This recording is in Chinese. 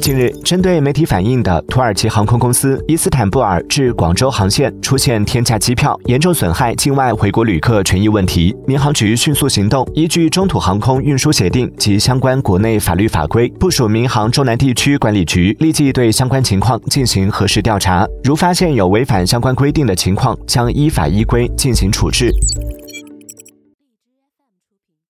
近日针对媒体反映的土耳其航空公司伊斯坦布尔至广州航线出现天价机票严重损害境外回国旅客权益问题。民航局迅速行动依据中土航空运输协定及相关国内法律法规部署民航中南地区管理局立即对相关情况进行核实调查如发现有违反相关规定的情况将依法依规进行处置。